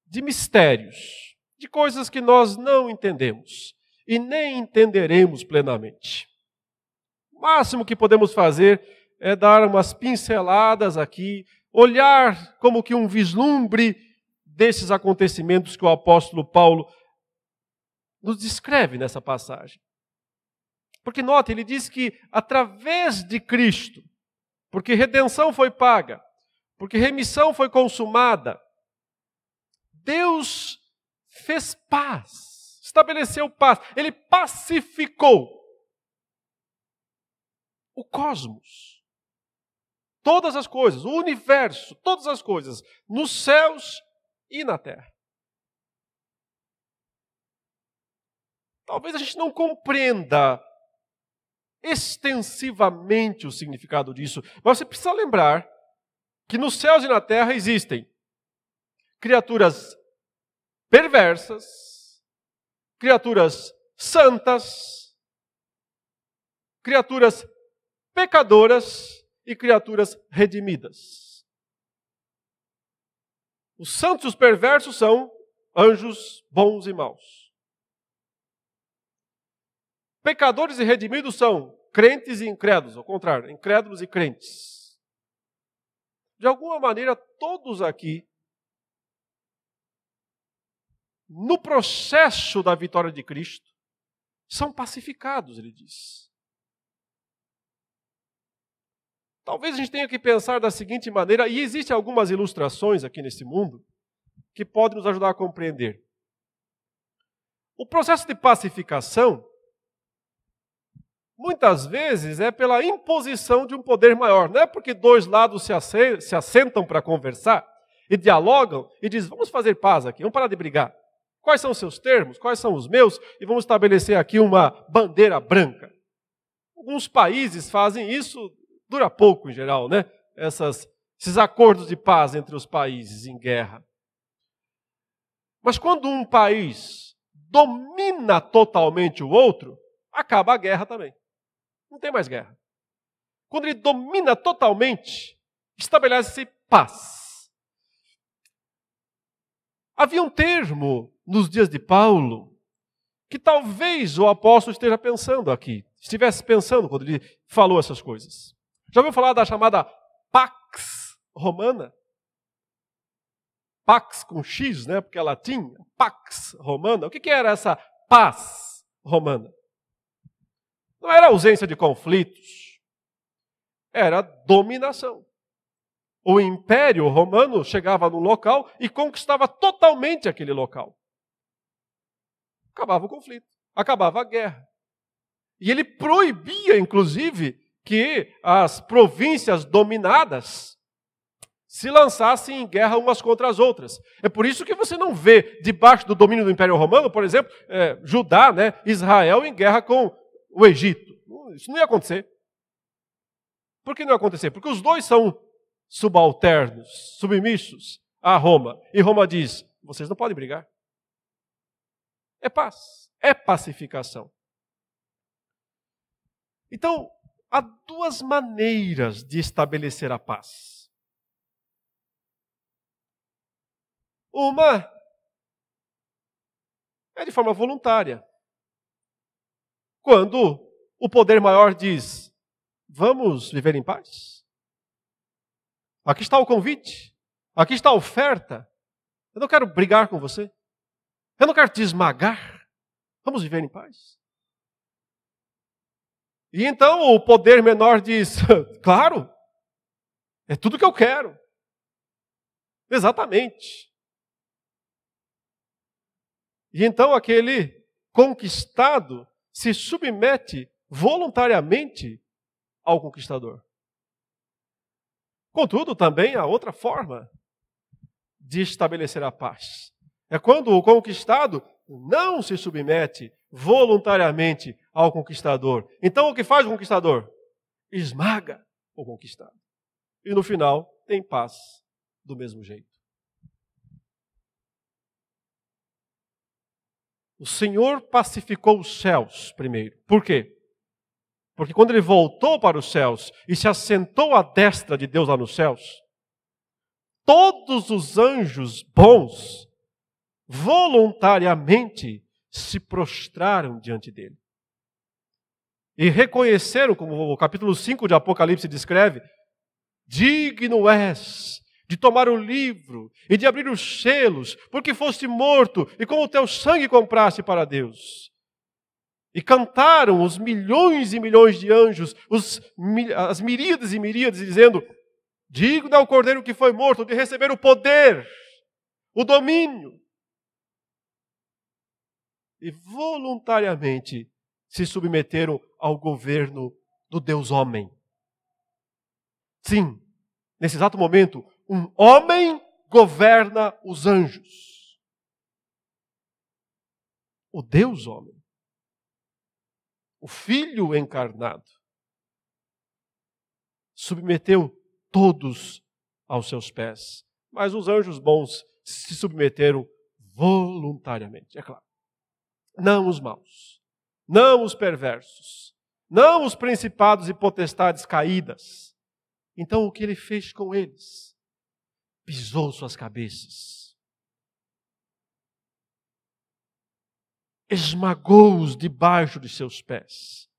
de mistérios, de coisas que nós não entendemos e nem entenderemos plenamente. O máximo que podemos fazer é dar umas pinceladas aqui, olhar como que um vislumbre desses acontecimentos que o apóstolo Paulo nos descreve nessa passagem. Porque note, ele diz que através de Cristo, porque redenção foi paga, porque remissão foi consumada, Deus fez paz, estabeleceu paz, ele pacificou o cosmos. Todas as coisas, o universo, todas as coisas, nos céus e na terra. Talvez a gente não compreenda extensivamente o significado disso, mas você precisa lembrar que nos céus e na terra existem criaturas perversas, criaturas santas, criaturas pecadoras e criaturas redimidas. Os santos e os perversos são anjos bons e maus. Pecadores e redimidos são crentes e incrédulos, ao contrário, incrédulos e crentes. De alguma maneira, todos aqui, no processo da vitória de Cristo, são pacificados, ele diz. Talvez a gente tenha que pensar da seguinte maneira, e existem algumas ilustrações aqui nesse mundo que podem nos ajudar a compreender. O processo de pacificação, muitas vezes, é pela imposição de um poder maior. Não é porque dois lados se assentam para conversar e dialogam e dizem: vamos fazer paz aqui, vamos parar de brigar. Quais são os seus termos? Quais são os meus? E vamos estabelecer aqui uma bandeira branca. Alguns países fazem isso dura pouco em geral, né? Essas, esses acordos de paz entre os países em guerra. Mas quando um país domina totalmente o outro, acaba a guerra também. Não tem mais guerra. Quando ele domina totalmente, estabelece-se paz. Havia um termo nos dias de Paulo que talvez o apóstolo esteja pensando aqui, estivesse pensando quando ele falou essas coisas. Já ouviu falar da chamada Pax Romana? Pax com X, né? Porque é latim. Pax Romana. O que era essa paz romana? Não era ausência de conflitos, era dominação. o império romano chegava num local e conquistava totalmente aquele local. Acabava o conflito, acabava a guerra. E ele proibia, inclusive, que as províncias dominadas se lançassem em guerra umas contra as outras. É por isso que você não vê, debaixo do domínio do Império Romano, por exemplo, é, Judá, né, Israel em guerra com o Egito. Isso não ia acontecer. Por que não ia acontecer? Porque os dois são subalternos, submissos a Roma. E Roma diz: vocês não podem brigar. É paz, é pacificação. Então, há duas maneiras de estabelecer a paz. Uma é de forma voluntária. Quando o poder maior diz: vamos viver em paz? Aqui está o convite, aqui está a oferta. Eu não quero brigar com você, eu não quero te esmagar. Vamos viver em paz? E então o poder menor diz: Claro, é tudo que eu quero. Exatamente. E então aquele conquistado se submete voluntariamente ao conquistador. Contudo, também há outra forma de estabelecer a paz. É quando o conquistado não se submete voluntariamente ao conquistador. Então o que faz o conquistador? Esmaga o conquistado. E no final tem paz do mesmo jeito. O Senhor pacificou os céus primeiro. Por quê? Porque quando ele voltou para os céus e se assentou à destra de Deus lá nos céus, todos os anjos bons voluntariamente se prostraram diante dele e reconheceram, como o capítulo 5 de Apocalipse descreve, digno és de tomar o livro e de abrir os selos, porque foste morto e com o teu sangue compraste para Deus. E cantaram os milhões e milhões de anjos, os, as miríades e miríades, dizendo: Digno é o cordeiro que foi morto de receber o poder, o domínio. E voluntariamente se submeteram ao governo do Deus homem. Sim, nesse exato momento, um homem governa os anjos. O Deus homem. O Filho encarnado. Submeteu todos aos seus pés. Mas os anjos bons se submeteram voluntariamente, é claro. Não os maus não os perversos, não os principados e potestades caídas. Então o que ele fez com eles? Pisou suas cabeças, esmagou-os debaixo de seus pés.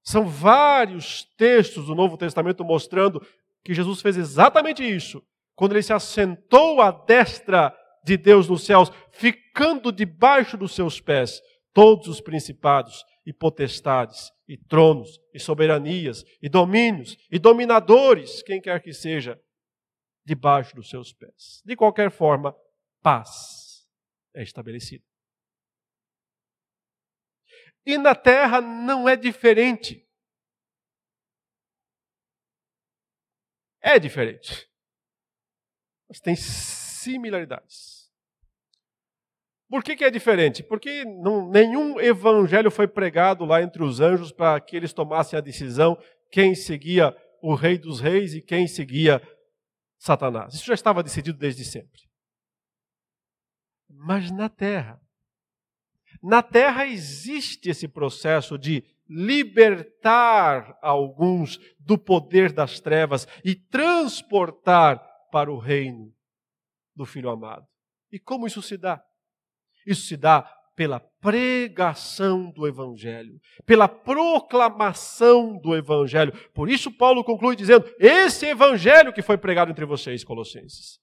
São vários textos do Novo Testamento mostrando que Jesus fez exatamente isso, quando ele se assentou à destra de Deus nos céus, ficando debaixo dos seus pés, todos os principados e potestades, e tronos, e soberanias, e domínios, e dominadores, quem quer que seja, debaixo dos seus pés. De qualquer forma, paz é estabelecida. E na terra não é diferente. É diferente. Mas tem similaridades. Por que, que é diferente? Porque não, nenhum evangelho foi pregado lá entre os anjos para que eles tomassem a decisão quem seguia o Rei dos Reis e quem seguia Satanás. Isso já estava decidido desde sempre. Mas na terra, na terra existe esse processo de libertar alguns do poder das trevas e transportar para o reino do Filho amado. E como isso se dá? Isso se dá pela pregação do Evangelho, pela proclamação do Evangelho. Por isso, Paulo conclui dizendo: esse Evangelho que foi pregado entre vocês, Colossenses,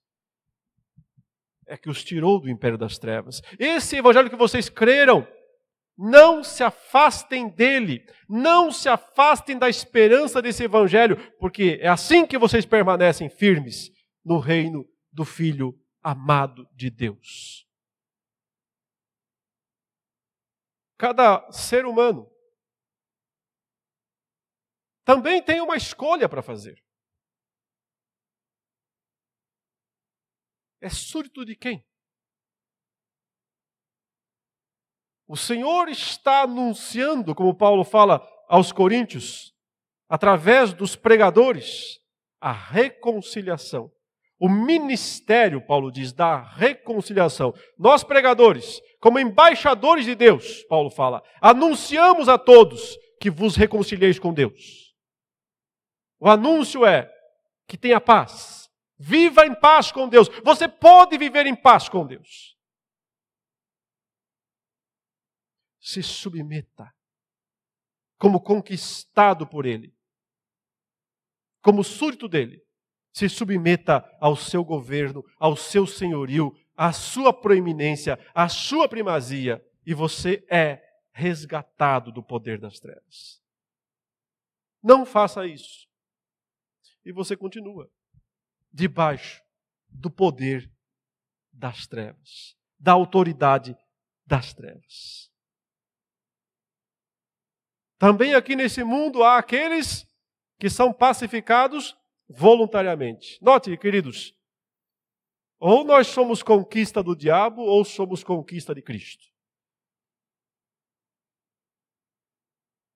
é que os tirou do império das trevas. Esse Evangelho que vocês creram Não se afastem dele, não se afastem da esperança desse evangelho, porque é assim que vocês permanecem firmes no reino do Filho amado de Deus. Cada ser humano também tem uma escolha para fazer. É súdito de quem? O Senhor está anunciando, como Paulo fala aos Coríntios, através dos pregadores, a reconciliação. O ministério, Paulo diz, da reconciliação. Nós, pregadores, como embaixadores de Deus, Paulo fala, anunciamos a todos que vos reconcilieis com Deus. O anúncio é que tenha paz. Viva em paz com Deus. Você pode viver em paz com Deus. Se submeta como conquistado por Ele, como súdito dele se submeta ao seu governo, ao seu senhorio, à sua proeminência, à sua primazia, e você é resgatado do poder das trevas. Não faça isso. E você continua debaixo do poder das trevas, da autoridade das trevas. Também aqui nesse mundo há aqueles que são pacificados voluntariamente. Note, queridos, ou nós somos conquista do diabo ou somos conquista de Cristo.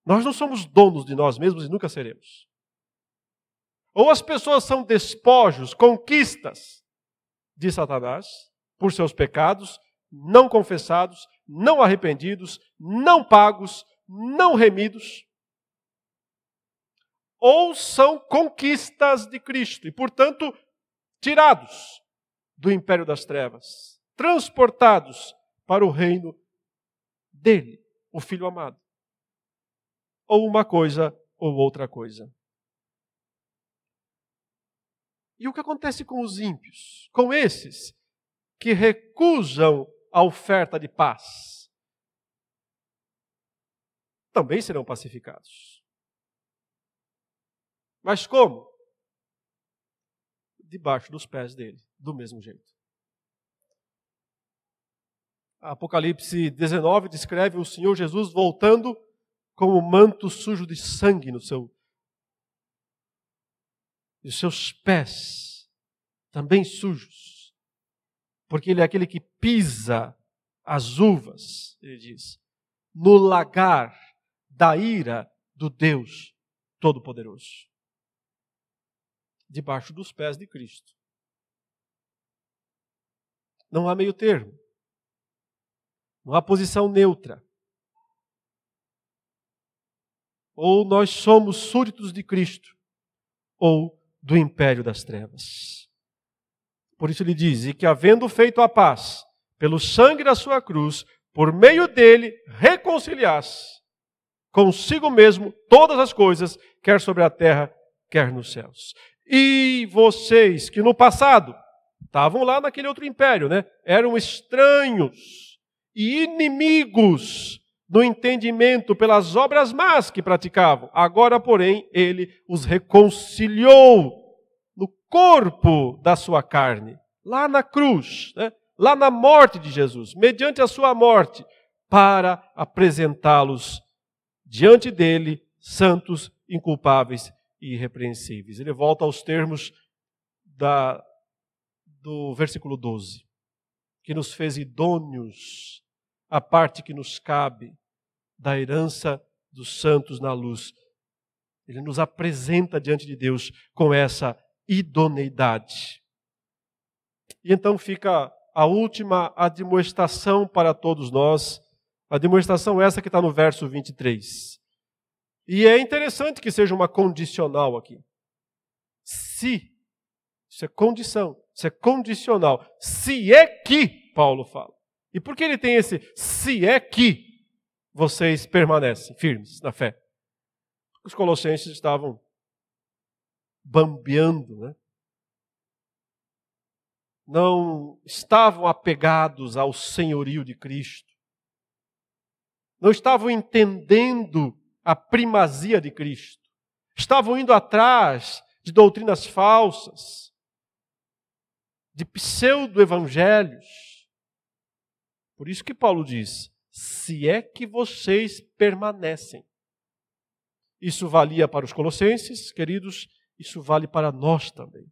Nós não somos donos de nós mesmos e nunca seremos. Ou as pessoas são despojos, conquistas de Satanás por seus pecados, não confessados, não arrependidos, não pagos, não remidos, ou são conquistas de Cristo e, portanto, tirados do império das trevas, transportados para o reino dele, o Filho amado. Ou uma coisa ou outra coisa. E o que acontece com os ímpios? Com esses que recusam a oferta de paz? Também serão pacificados. Mas como? Debaixo dos pés dele, do mesmo jeito. Apocalipse 19 descreve o Senhor Jesus voltando com o manto sujo de sangue no seu e os seus pés também sujos, porque ele é aquele que pisa as uvas, ele diz, no lagar da ira do Deus Todo-Poderoso debaixo dos pés de Cristo. Não há meio termo. Não há posição neutra. Ou nós somos súditos de Cristo, ou do império das trevas. Por isso ele diz: E que, havendo feito a paz, pelo sangue da sua cruz, por meio dele reconciliasse consigo mesmo todas as coisas, quer sobre a terra, quer nos céus. E vocês que no passado estavam lá naquele outro império, né? Eram estranhos e inimigos no entendimento pelas obras más que praticavam. Agora, porém, ele os reconciliou no corpo da sua carne, lá na cruz, né? lá na morte de Jesus, mediante a sua morte, para apresentá-los diante dele, santos, inculpáveis e irrepreensíveis. Ele volta aos termos da, do versículo 12, que nos fez idôneos a parte que nos cabe da herança dos santos na luz. Ele nos apresenta diante de Deus com essa idoneidade. E então fica a última admoestação para todos nós, a demonstração essa que está no verso 23. E é interessante que seja uma condicional aqui. Se, isso é condição, isso é condicional. Se é que, Paulo fala. E por que ele tem esse se é que vocês permanecem firmes na fé? Os colossenses estavam bambeando, né? Não estavam apegados ao senhorio de Cristo não estavam entendendo a primazia de Cristo, estavam indo atrás de doutrinas falsas, de pseudo-evangelhos. Por isso que Paulo diz: se é que vocês permanecem. Isso valia para os colossenses, queridos, isso vale para nós também.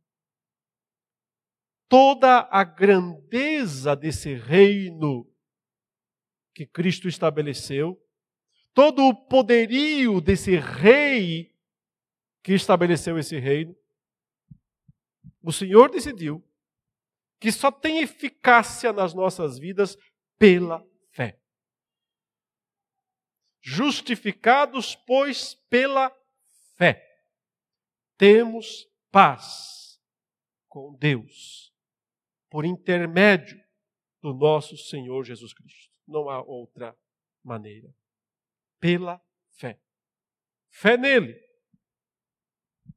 Toda a grandeza desse reino que Cristo estabeleceu, todo o poderio desse rei que estabeleceu esse reino, o Senhor decidiu que só tem eficácia nas nossas vidas pela fé. Justificados, pois, pela fé, temos paz com Deus, por intermédio do nosso Senhor Jesus Cristo. Não há outra maneira. Pela fé. Fé nele.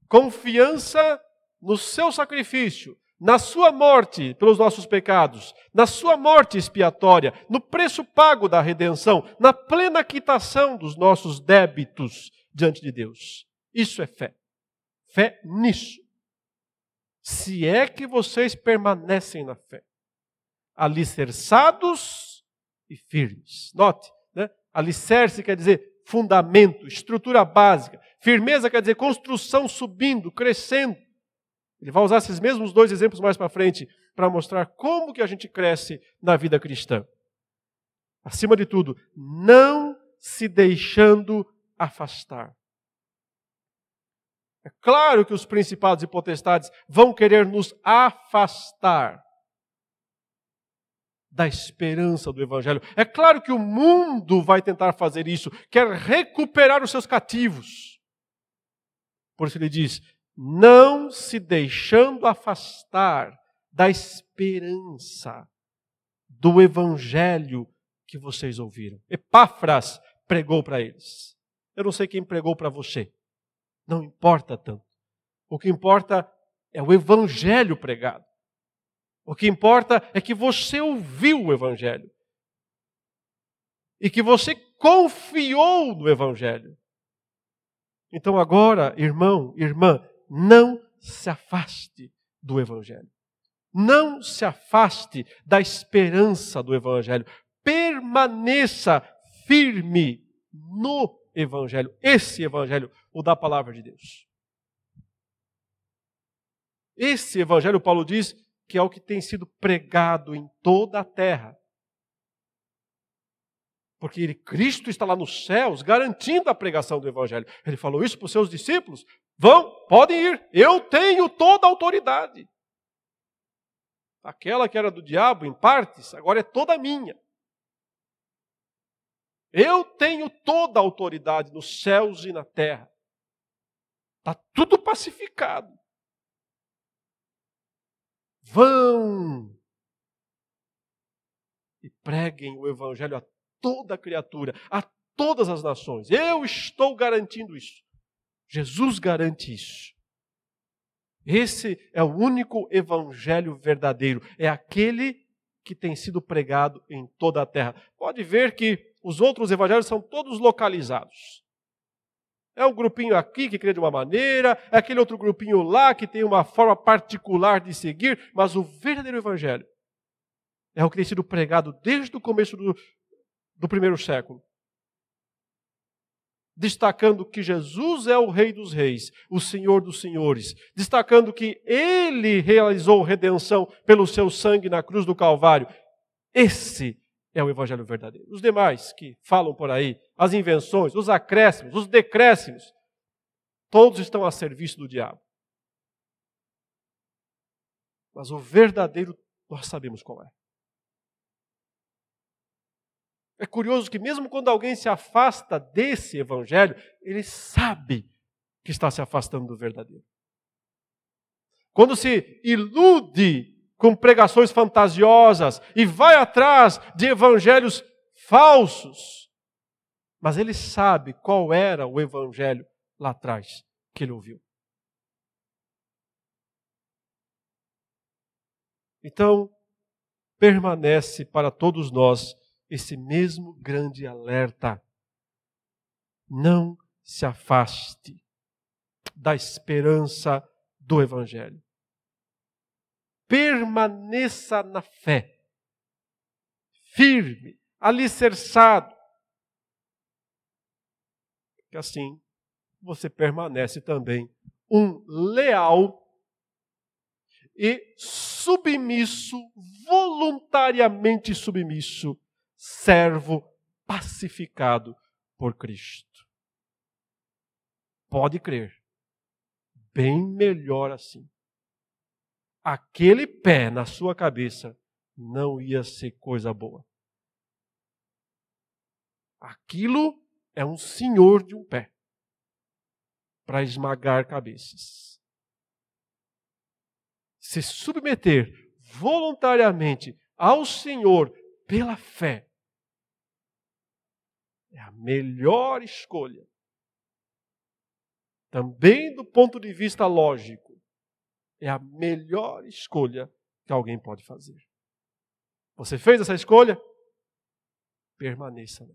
Confiança no seu sacrifício, na sua morte pelos nossos pecados, na sua morte expiatória, no preço pago da redenção, na plena quitação dos nossos débitos diante de Deus. Isso é fé. Fé nisso. Se é que vocês permanecem na fé, alicerçados e firmes. Note, né? alicerce quer dizer fundamento, estrutura básica. Firmeza quer dizer construção subindo, crescendo. Ele vai usar esses mesmos dois exemplos mais para frente para mostrar como que a gente cresce na vida cristã. Acima de tudo, não se deixando afastar. É claro que os principados e potestades vão querer nos afastar da esperança do Evangelho. É claro que o mundo vai tentar fazer isso, quer recuperar os seus cativos. Por isso ele diz: não se deixando afastar da esperança do evangelho que vocês ouviram. Epáfras pregou para eles. Eu não sei quem pregou para você. Não importa tanto. O que importa é o evangelho pregado. O que importa é que você ouviu o evangelho. E que você confiou no evangelho. Então agora, irmão, irmã, não se afaste do Evangelho. Não se afaste da esperança do Evangelho. Permaneça firme no Evangelho. Esse Evangelho, o da palavra de Deus. Esse Evangelho, Paulo diz, que é o que tem sido pregado em toda a terra. Porque ele, Cristo está lá nos céus garantindo a pregação do Evangelho. Ele falou isso para os seus discípulos. Vão, podem ir. Eu tenho toda a autoridade. Aquela que era do diabo, em partes, agora é toda minha. Eu tenho toda a autoridade nos céus e na terra. Está tudo pacificado. Vão e preguem o evangelho a toda criatura, a todas as nações. Eu estou garantindo isso. Jesus garante isso. Esse é o único evangelho verdadeiro, é aquele que tem sido pregado em toda a terra. Pode ver que os outros evangelhos são todos localizados. É um grupinho aqui que crê de uma maneira, é aquele outro grupinho lá que tem uma forma particular de seguir, mas o verdadeiro evangelho é o que tem sido pregado desde o começo do, do primeiro século destacando que Jesus é o Rei dos Reis, o Senhor dos Senhores, destacando que Ele realizou redenção pelo seu sangue na cruz do Calvário. Esse é o Evangelho verdadeiro. Os demais que falam por aí, as invenções, os acréscimos, os decréscimos, todos estão a serviço do diabo. Mas o verdadeiro nós sabemos qual é. É curioso que, mesmo quando alguém se afasta desse evangelho, ele sabe que está se afastando do verdadeiro. Quando se ilude com pregações fantasiosas e vai atrás de evangelhos falsos, mas ele sabe qual era o evangelho lá atrás que ele ouviu. Então, permanece para todos nós esse mesmo grande alerta. Não se afaste da esperança do Evangelho. Permaneça na fé, firme, alicerçado, que assim você permanece também um leal e submisso, voluntariamente submisso, servo pacificado por Cristo. Pode crer, bem melhor assim. Aquele pé na sua cabeça não ia ser coisa boa. Aquilo é um senhor de um pé para esmagar cabeças. Se submeter voluntariamente ao Senhor pela fé é a melhor escolha. Também do ponto de vista lógico, é a melhor escolha que alguém pode fazer. Você fez essa escolha? Permaneça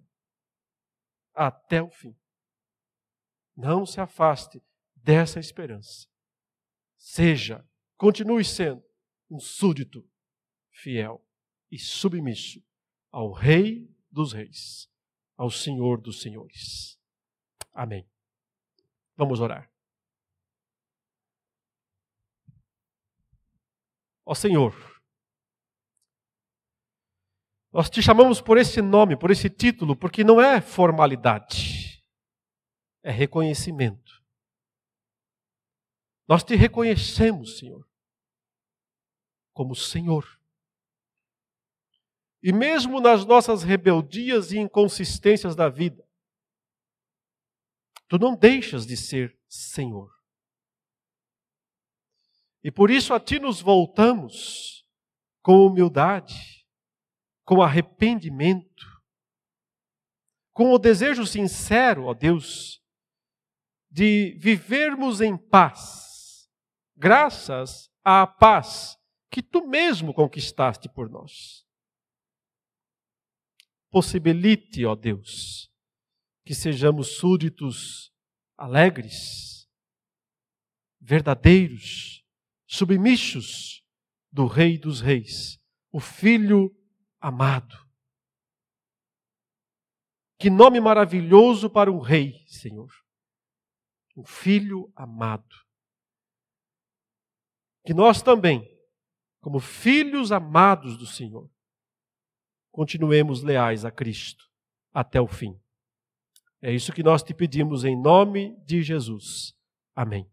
até o fim. Não se afaste dessa esperança. Seja, continue sendo um súdito fiel e submisso ao Rei dos Reis, ao Senhor dos Senhores. Amém. Vamos orar. Ó Senhor, nós te chamamos por esse nome, por esse título, porque não é formalidade é reconhecimento. Nós te reconhecemos, Senhor, como Senhor. E mesmo nas nossas rebeldias e inconsistências da vida, tu não deixas de ser Senhor. E por isso a ti nos voltamos com humildade, com arrependimento, com o desejo sincero, ó Deus, de vivermos em paz, graças à paz que tu mesmo conquistaste por nós. Possibilite, ó Deus, que sejamos súditos alegres, verdadeiros, submissos do Rei dos Reis, o Filho amado. Que nome maravilhoso para um rei, Senhor o Filho amado. Que nós também, como filhos amados do Senhor, continuemos leais a Cristo até o fim. É isso que nós te pedimos em nome de Jesus. Amém.